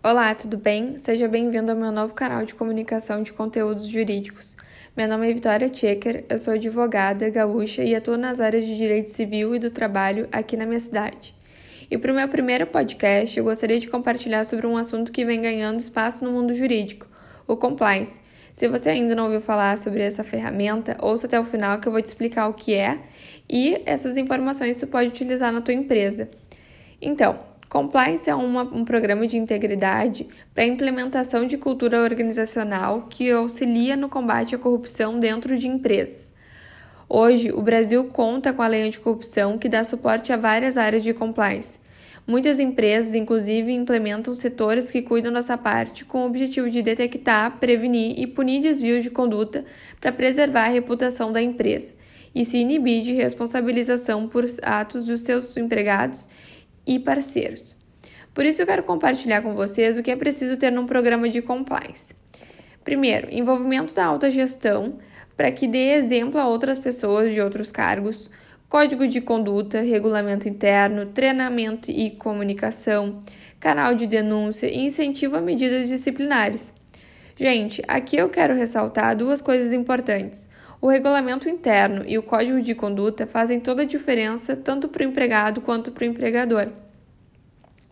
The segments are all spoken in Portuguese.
Olá, tudo bem? Seja bem-vindo ao meu novo canal de comunicação de conteúdos jurídicos. Meu nome é Vitória Checker, eu sou advogada gaúcha e atuo nas áreas de direito civil e do trabalho aqui na minha cidade. E para o meu primeiro podcast, eu gostaria de compartilhar sobre um assunto que vem ganhando espaço no mundo jurídico, o compliance. Se você ainda não ouviu falar sobre essa ferramenta, ouça até o final que eu vou te explicar o que é e essas informações você pode utilizar na tua empresa. Então, Compliance é uma, um programa de integridade para a implementação de cultura organizacional que auxilia no combate à corrupção dentro de empresas. Hoje, o Brasil conta com a lei anticorrupção que dá suporte a várias áreas de compliance. Muitas empresas, inclusive, implementam setores que cuidam dessa parte com o objetivo de detectar, prevenir e punir desvios de conduta para preservar a reputação da empresa e se inibir de responsabilização por atos dos seus empregados e parceiros. Por isso, eu quero compartilhar com vocês o que é preciso ter num programa de compliance. Primeiro, envolvimento da alta gestão para que dê exemplo a outras pessoas de outros cargos, código de conduta, regulamento interno, treinamento e comunicação, canal de denúncia e incentivo a medidas disciplinares. Gente, aqui eu quero ressaltar duas coisas importantes. O regulamento interno e o código de conduta fazem toda a diferença tanto para o empregado quanto para o empregador,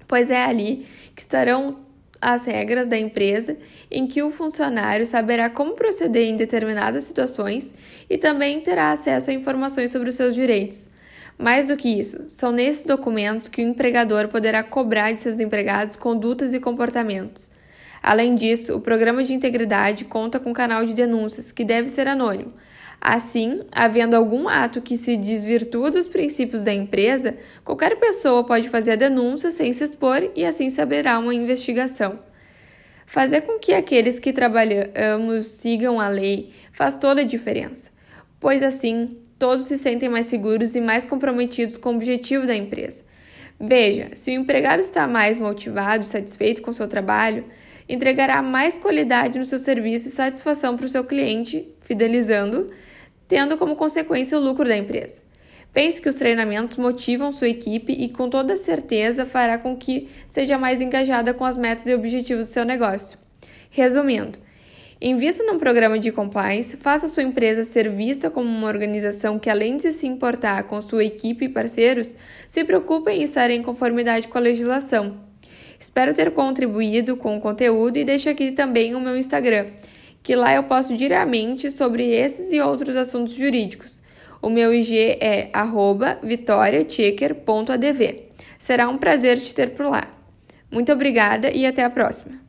pois é ali que estarão as regras da empresa em que o funcionário saberá como proceder em determinadas situações e também terá acesso a informações sobre os seus direitos. Mais do que isso, são nesses documentos que o empregador poderá cobrar de seus empregados condutas e comportamentos. Além disso, o programa de integridade conta com um canal de denúncias, que deve ser anônimo. Assim, havendo algum ato que se desvirtua dos princípios da empresa, qualquer pessoa pode fazer a denúncia sem se expor e assim saberá uma investigação. Fazer com que aqueles que trabalhamos sigam a lei faz toda a diferença, pois assim todos se sentem mais seguros e mais comprometidos com o objetivo da empresa. Veja, se o empregado está mais motivado satisfeito com seu trabalho, entregará mais qualidade no seu serviço e satisfação para o seu cliente, fidelizando, tendo como consequência o lucro da empresa. Pense que os treinamentos motivam sua equipe e, com toda certeza, fará com que seja mais engajada com as metas e objetivos do seu negócio. Resumindo, invista num programa de compliance, faça sua empresa ser vista como uma organização que, além de se importar com sua equipe e parceiros, se preocupe em estar em conformidade com a legislação Espero ter contribuído com o conteúdo e deixo aqui também o meu Instagram, que lá eu posto diariamente sobre esses e outros assuntos jurídicos. O meu IG é vitoriachecker.adv. Será um prazer te ter por lá. Muito obrigada e até a próxima!